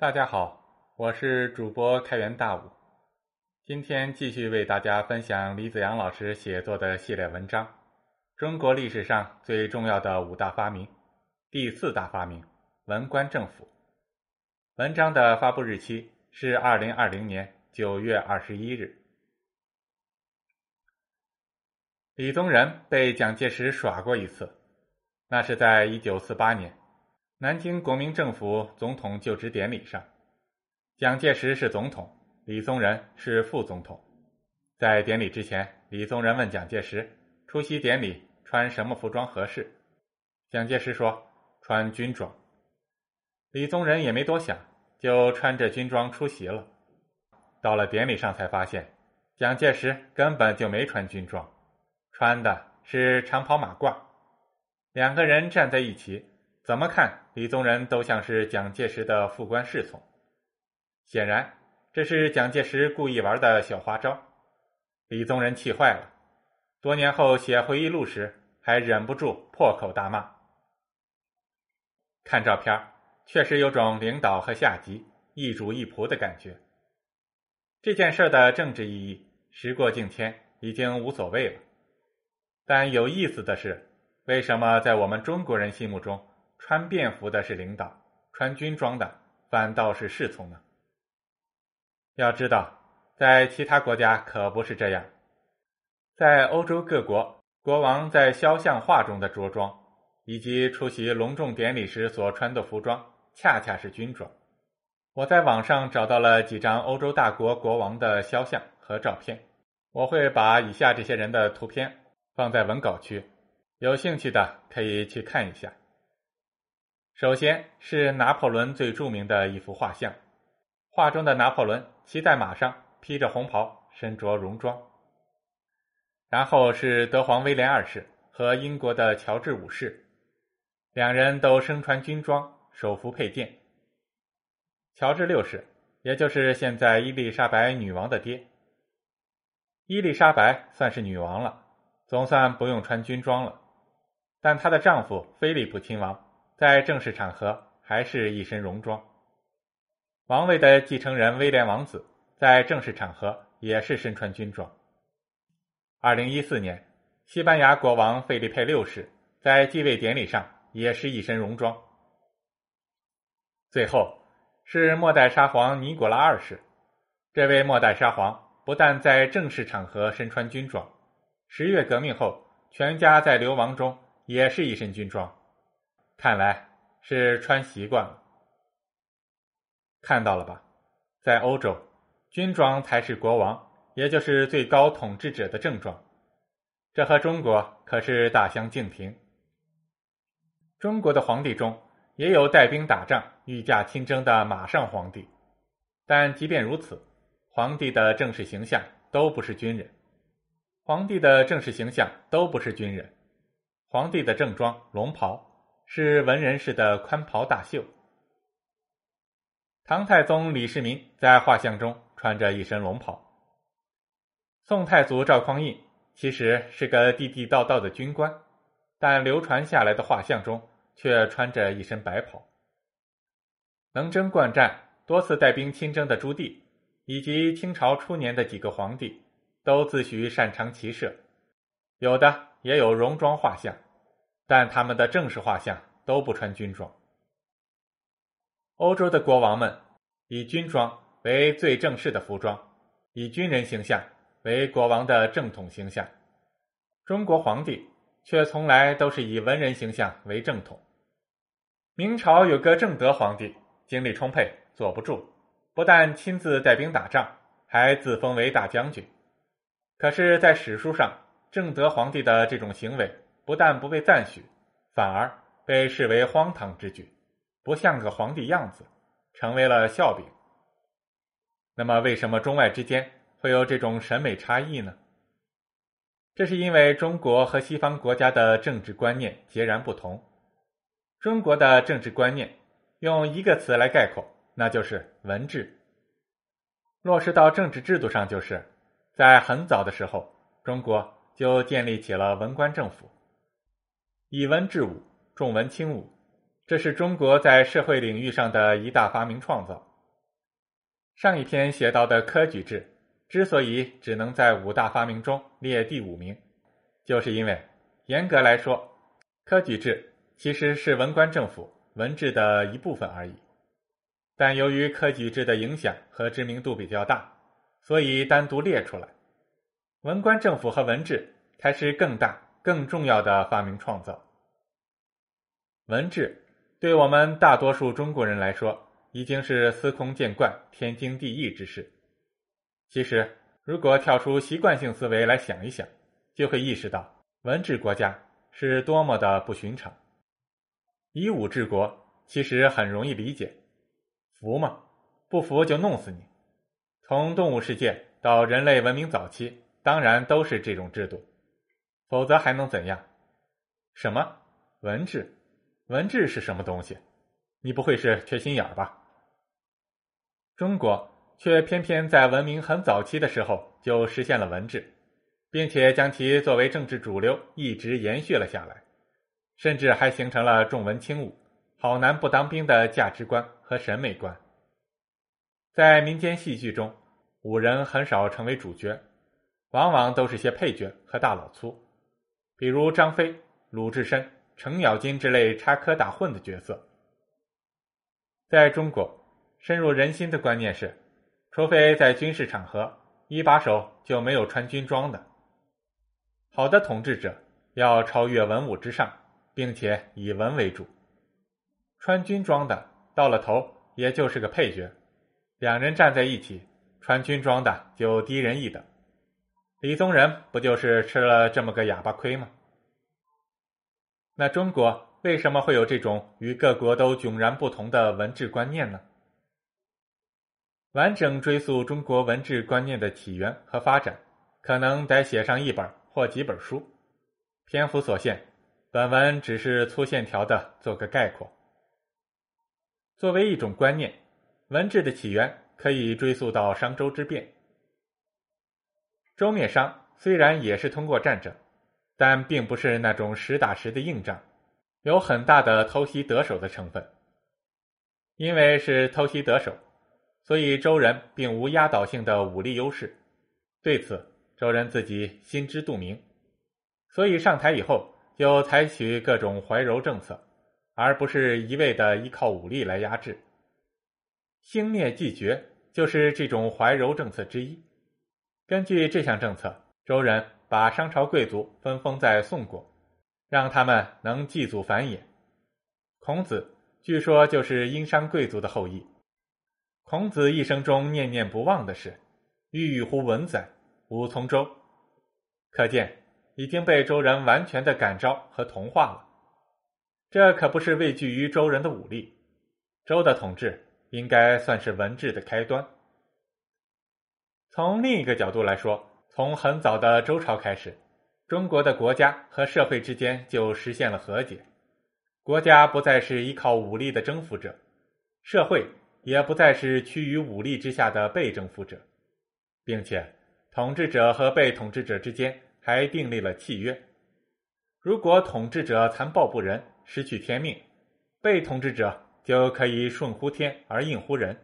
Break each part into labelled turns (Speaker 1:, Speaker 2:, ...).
Speaker 1: 大家好，我是主播开元大武，今天继续为大家分享李子阳老师写作的系列文章《中国历史上最重要的五大发明》第四大发明——文官政府。文章的发布日期是二零二零年九月二十一日。李宗仁被蒋介石耍过一次，那是在一九四八年。南京国民政府总统就职典礼上，蒋介石是总统，李宗仁是副总统。在典礼之前，李宗仁问蒋介石：“出席典礼穿什么服装合适？”蒋介石说：“穿军装。”李宗仁也没多想，就穿着军装出席了。到了典礼上，才发现蒋介石根本就没穿军装，穿的是长袍马褂。两个人站在一起。怎么看李宗仁都像是蒋介石的副官侍从，显然这是蒋介石故意玩的小花招。李宗仁气坏了，多年后写回忆录时还忍不住破口大骂。看照片，确实有种领导和下级一主一仆的感觉。这件事的政治意义，时过境迁，已经无所谓了。但有意思的是，为什么在我们中国人心目中？穿便服的是领导，穿军装的反倒是侍从呢。要知道，在其他国家可不是这样。在欧洲各国，国王在肖像画中的着装，以及出席隆重典礼时所穿的服装，恰恰是军装。我在网上找到了几张欧洲大国国王的肖像和照片，我会把以下这些人的图片放在文稿区，有兴趣的可以去看一下。首先是拿破仑最著名的一幅画像，画中的拿破仑骑在马上，披着红袍，身着戎装。然后是德皇威廉二世和英国的乔治五世，两人都身穿军装，手扶佩剑。乔治六世，也就是现在伊丽莎白女王的爹。伊丽莎白算是女王了，总算不用穿军装了，但她的丈夫菲利普亲王。在正式场合还是一身戎装。王位的继承人威廉王子在正式场合也是身穿军装。二零一四年，西班牙国王费利佩六世在继位典礼上也是一身戎装。最后是末代沙皇尼古拉二世，这位末代沙皇不但在正式场合身穿军装，十月革命后全家在流亡中也是一身军装。看来是穿习惯了。看到了吧，在欧洲，军装才是国王，也就是最高统治者的正装。这和中国可是大相径庭。中国的皇帝中也有带兵打仗、御驾亲征的马上皇帝，但即便如此，皇帝的正式形象都不是军人。皇帝的正式形象都不是军人，皇帝的正装龙袍。是文人式的宽袍大袖。唐太宗李世民在画像中穿着一身龙袍。宋太祖赵匡胤其实是个地地道道的军官，但流传下来的画像中却穿着一身白袍。能征惯战、多次带兵亲征的朱棣，以及清朝初年的几个皇帝，都自诩擅长骑射，有的也有戎装画像。但他们的正式画像都不穿军装。欧洲的国王们以军装为最正式的服装，以军人形象为国王的正统形象。中国皇帝却从来都是以文人形象为正统。明朝有个正德皇帝，精力充沛，坐不住，不但亲自带兵打仗，还自封为大将军。可是，在史书上，正德皇帝的这种行为。不但不被赞许，反而被视为荒唐之举，不像个皇帝样子，成为了笑柄。那么，为什么中外之间会有这种审美差异呢？这是因为中国和西方国家的政治观念截然不同。中国的政治观念用一个词来概括，那就是文治。落实到政治制度上，就是在很早的时候，中国就建立起了文官政府。以文治武，重文轻武，这是中国在社会领域上的一大发明创造。上一篇写到的科举制之所以只能在五大发明中列第五名，就是因为严格来说，科举制其实是文官政府文治的一部分而已。但由于科举制的影响和知名度比较大，所以单独列出来。文官政府和文治才是更大、更重要的发明创造。文治对我们大多数中国人来说，已经是司空见惯、天经地义之事。其实，如果跳出习惯性思维来想一想，就会意识到文治国家是多么的不寻常。以武治国其实很容易理解。服吗？不服就弄死你！从动物世界到人类文明早期，当然都是这种制度，否则还能怎样？什么文治？文治是什么东西？你不会是缺心眼儿吧？中国却偏偏在文明很早期的时候就实现了文治，并且将其作为政治主流一直延续了下来，甚至还形成了重文轻武。好男不当兵的价值观和审美观，在民间戏剧中，武人很少成为主角，往往都是些配角和大老粗，比如张飞、鲁智深、程咬金之类插科打诨的角色。在中国，深入人心的观念是，除非在军事场合，一把手就没有穿军装的。好的统治者要超越文武之上，并且以文为主。穿军装的到了头也就是个配角，两人站在一起，穿军装的就低人一等。李宗仁不就是吃了这么个哑巴亏吗？那中国为什么会有这种与各国都迥然不同的文治观念呢？完整追溯中国文治观念的起源和发展，可能得写上一本或几本书。篇幅所限，本文只是粗线条的做个概括。作为一种观念，文治的起源可以追溯到商周之变。周灭商虽然也是通过战争，但并不是那种实打实的硬仗，有很大的偷袭得手的成分。因为是偷袭得手，所以周人并无压倒性的武力优势。对此，周人自己心知肚明，所以上台以后就采取各种怀柔政策。而不是一味的依靠武力来压制。兴灭继绝就是这种怀柔政策之一。根据这项政策，周人把商朝贵族分封在宋国，让他们能祭祖繁衍。孔子据说就是殷商贵族的后裔。孔子一生中念念不忘的是“郁郁乎文哉，吾从周”，可见已经被周人完全的感召和同化了。这可不是畏惧于周人的武力，周的统治应该算是文治的开端。从另一个角度来说，从很早的周朝开始，中国的国家和社会之间就实现了和解，国家不再是依靠武力的征服者，社会也不再是趋于武力之下的被征服者，并且统治者和被统治者之间还订立了契约，如果统治者残暴不仁。失去天命，被统治者就可以顺乎天而应乎人，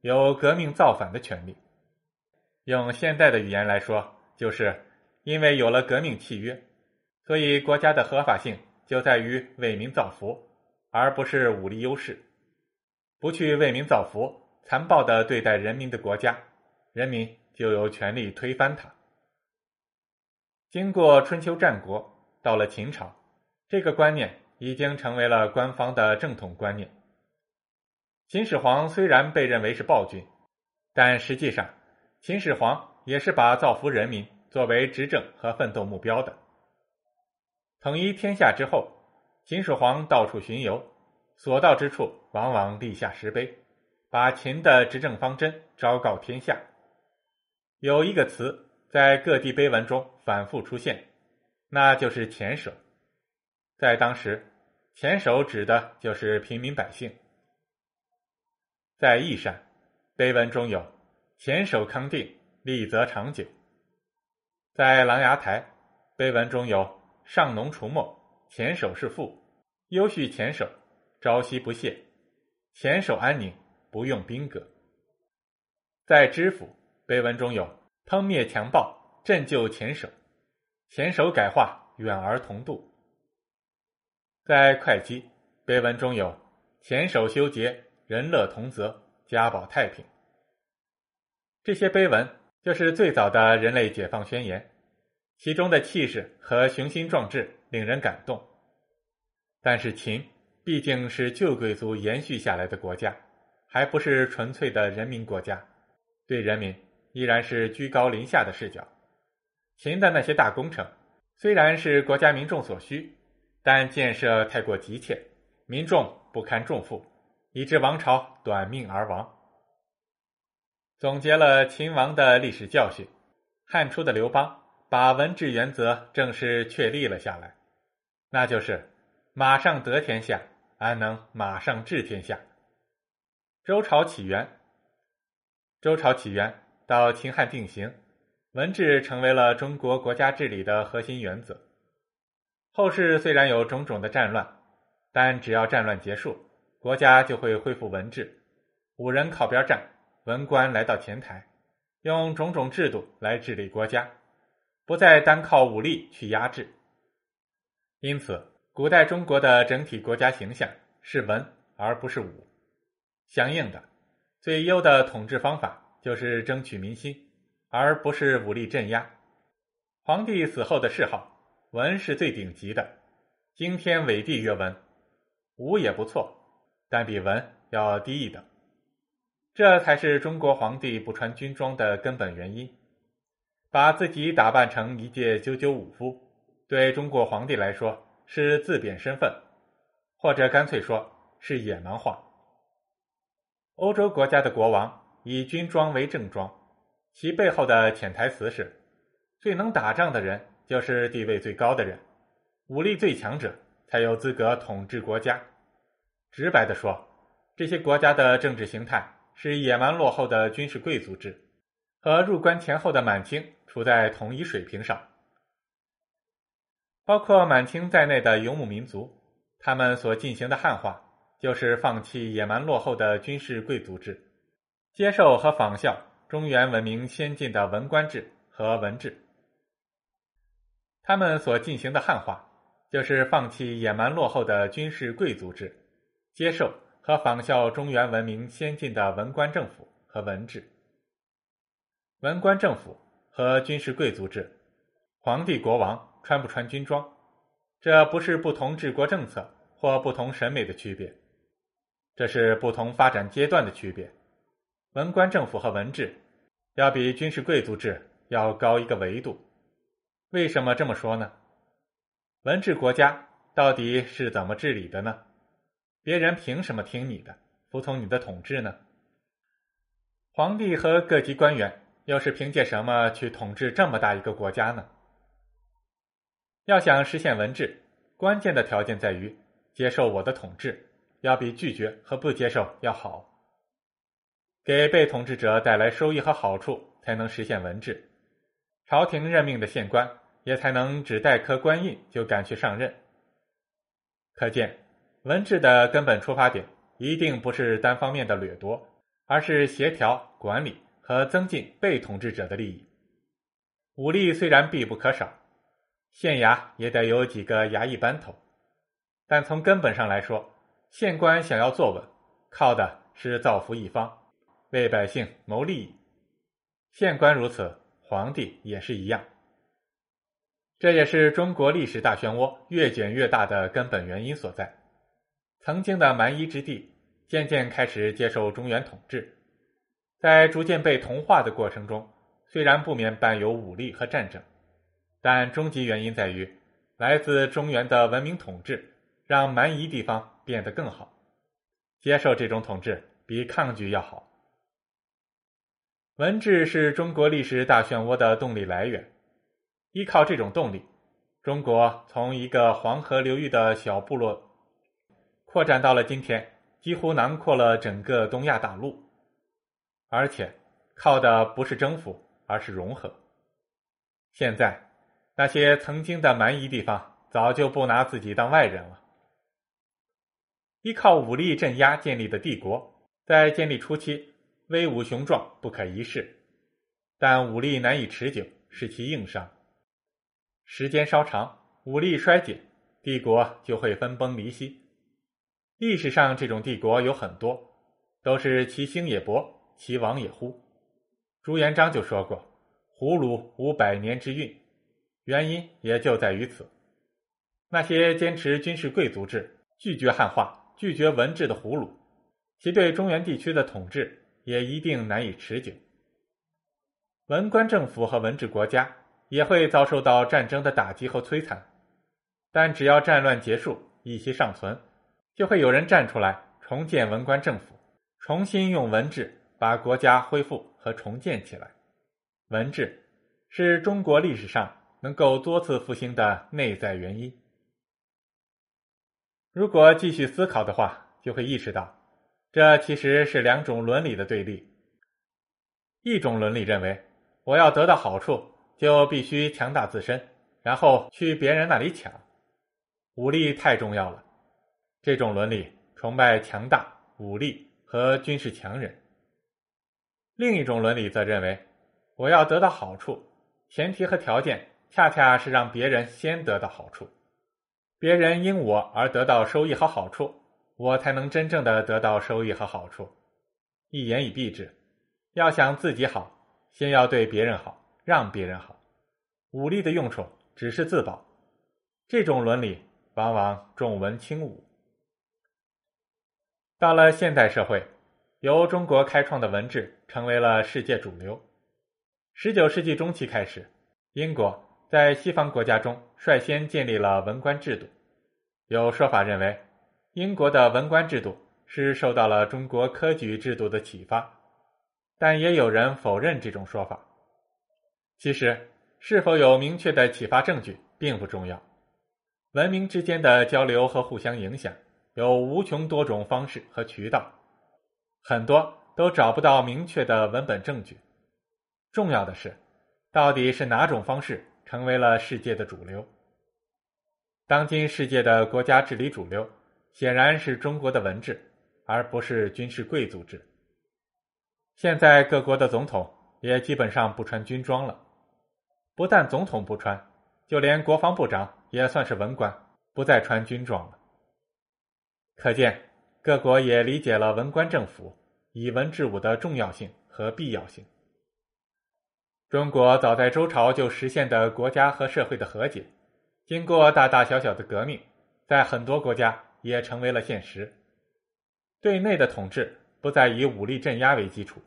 Speaker 1: 有革命造反的权利。用现代的语言来说，就是因为有了革命契约，所以国家的合法性就在于为民造福，而不是武力优势。不去为民造福，残暴的对待人民的国家，人民就有权利推翻它。经过春秋战国，到了秦朝，这个观念。已经成为了官方的正统观念。秦始皇虽然被认为是暴君，但实际上，秦始皇也是把造福人民作为执政和奋斗目标的。统一天下之后，秦始皇到处巡游，所到之处往往立下石碑，把秦的执政方针昭告天下。有一个词在各地碑文中反复出现，那就是“前首”。在当时，前首指的就是平民百姓。在义山，碑文中有“前手康定，利则长久”。在琅琊台，碑文中有“上农除墨，前手是富，优恤前手，朝夕不懈，前手安宁，不用兵革”。在知府碑文中有“烹灭强暴，振救前手，前手改化，远而同度”。在会稽碑文中有“前手修结，人乐同泽，家保太平”。这些碑文就是最早的人类解放宣言，其中的气势和雄心壮志令人感动。但是秦毕竟是旧贵族延续下来的国家，还不是纯粹的人民国家，对人民依然是居高临下的视角。秦的那些大工程虽然是国家民众所需，但建设太过急切，民众不堪重负，以致王朝短命而亡。总结了秦王的历史教训，汉初的刘邦把文治原则正式确立了下来，那就是马上得天下，安能马上治天下？周朝起源，周朝起源到秦汉定型，文治成为了中国国家治理的核心原则。后世虽然有种种的战乱，但只要战乱结束，国家就会恢复文治，五人靠边站。文官来到前台，用种种制度来治理国家，不再单靠武力去压制。因此，古代中国的整体国家形象是文而不是武。相应的，最优的统治方法就是争取民心，而不是武力镇压。皇帝死后的谥号，文是最顶级的，惊天伟地曰文，武也不错，但比文要低一等。这才是中国皇帝不穿军装的根本原因，把自己打扮成一介九九武夫，对中国皇帝来说是自贬身份，或者干脆说是野蛮化。欧洲国家的国王以军装为正装，其背后的潜台词是：最能打仗的人就是地位最高的人，武力最强者才有资格统治国家。直白的说，这些国家的政治形态。是野蛮落后的军事贵族制，和入关前后的满清处在同一水平上。包括满清在内的游牧民族，他们所进行的汉化，就是放弃野蛮落后的军事贵族制，接受和仿效中原文明先进的文官制和文治。他们所进行的汉化，就是放弃野蛮落后的军事贵族制，接受。和仿效中原文明先进的文官政府和文治，文官政府和军事贵族制，皇帝国王穿不穿军装，这不是不同治国政策或不同审美的区别，这是不同发展阶段的区别。文官政府和文治要比军事贵族制要高一个维度。为什么这么说呢？文治国家到底是怎么治理的呢？别人凭什么听你的、服从你的统治呢？皇帝和各级官员又是凭借什么去统治这么大一个国家呢？要想实现文治，关键的条件在于接受我的统治，要比拒绝和不接受要好。给被统治者带来收益和好处，才能实现文治。朝廷任命的县官也才能只带颗官印就赶去上任。可见。文治的根本出发点一定不是单方面的掠夺，而是协调管理和增进被统治者的利益。武力虽然必不可少，县衙也得有几个衙役班头，但从根本上来说，县官想要坐稳，靠的是造福一方，为百姓谋利益。县官如此，皇帝也是一样。这也是中国历史大漩涡越卷越大的根本原因所在。曾经的蛮夷之地，渐渐开始接受中原统治，在逐渐被同化的过程中，虽然不免伴有武力和战争，但终极原因在于，来自中原的文明统治，让蛮夷地方变得更好。接受这种统治比抗拒要好。文治是中国历史大漩涡的动力来源，依靠这种动力，中国从一个黄河流域的小部落。扩展到了今天，几乎囊括了整个东亚大陆，而且靠的不是征服，而是融合。现在，那些曾经的蛮夷地方早就不拿自己当外人了。依靠武力镇压建立的帝国，在建立初期威武雄壮，不可一世，但武力难以持久，是其硬伤。时间稍长，武力衰减，帝国就会分崩离析。历史上这种帝国有很多，都是其兴也勃，其亡也忽。朱元璋就说过：“胡虏无百年之运。”原因也就在于此。那些坚持军事贵族制、拒绝汉化、拒绝文治的胡虏，其对中原地区的统治也一定难以持久。文官政府和文治国家也会遭受到战争的打击和摧残，但只要战乱结束，一息尚存。就会有人站出来重建文官政府，重新用文治把国家恢复和重建起来。文治是中国历史上能够多次复兴的内在原因。如果继续思考的话，就会意识到，这其实是两种伦理的对立。一种伦理认为，我要得到好处，就必须强大自身，然后去别人那里抢，武力太重要了。这种伦理崇拜强大、武力和军事强人。另一种伦理则认为，我要得到好处，前提和条件恰恰是让别人先得到好处，别人因我而得到收益和好处，我才能真正的得到收益和好处。一言以蔽之，要想自己好，先要对别人好，让别人好。武力的用处只是自保。这种伦理往往重文轻武。到了现代社会，由中国开创的文治成为了世界主流。十九世纪中期开始，英国在西方国家中率先建立了文官制度。有说法认为，英国的文官制度是受到了中国科举制度的启发，但也有人否认这种说法。其实，是否有明确的启发证据并不重要，文明之间的交流和互相影响。有无穷多种方式和渠道，很多都找不到明确的文本证据。重要的是，到底是哪种方式成为了世界的主流？当今世界的国家治理主流，显然是中国的文治，而不是军事贵族制。现在各国的总统也基本上不穿军装了，不但总统不穿，就连国防部长也算是文官，不再穿军装了。可见，各国也理解了文官政府以文治武的重要性和必要性。中国早在周朝就实现的国家和社会的和解，经过大大小小的革命，在很多国家也成为了现实。对内的统治不再以武力镇压为基础，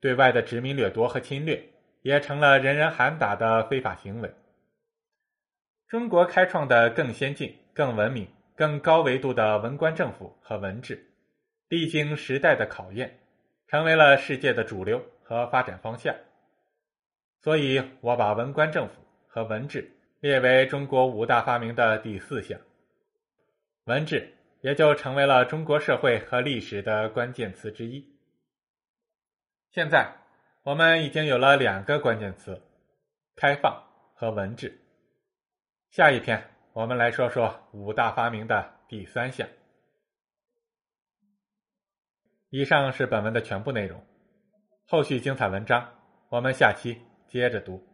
Speaker 1: 对外的殖民掠夺和侵略也成了人人喊打的非法行为。中国开创的更先进、更文明。更高维度的文官政府和文治，历经时代的考验，成为了世界的主流和发展方向。所以，我把文官政府和文治列为中国五大发明的第四项，文治也就成为了中国社会和历史的关键词之一。现在，我们已经有了两个关键词：开放和文治。下一篇。我们来说说五大发明的第三项。以上是本文的全部内容，后续精彩文章我们下期接着读。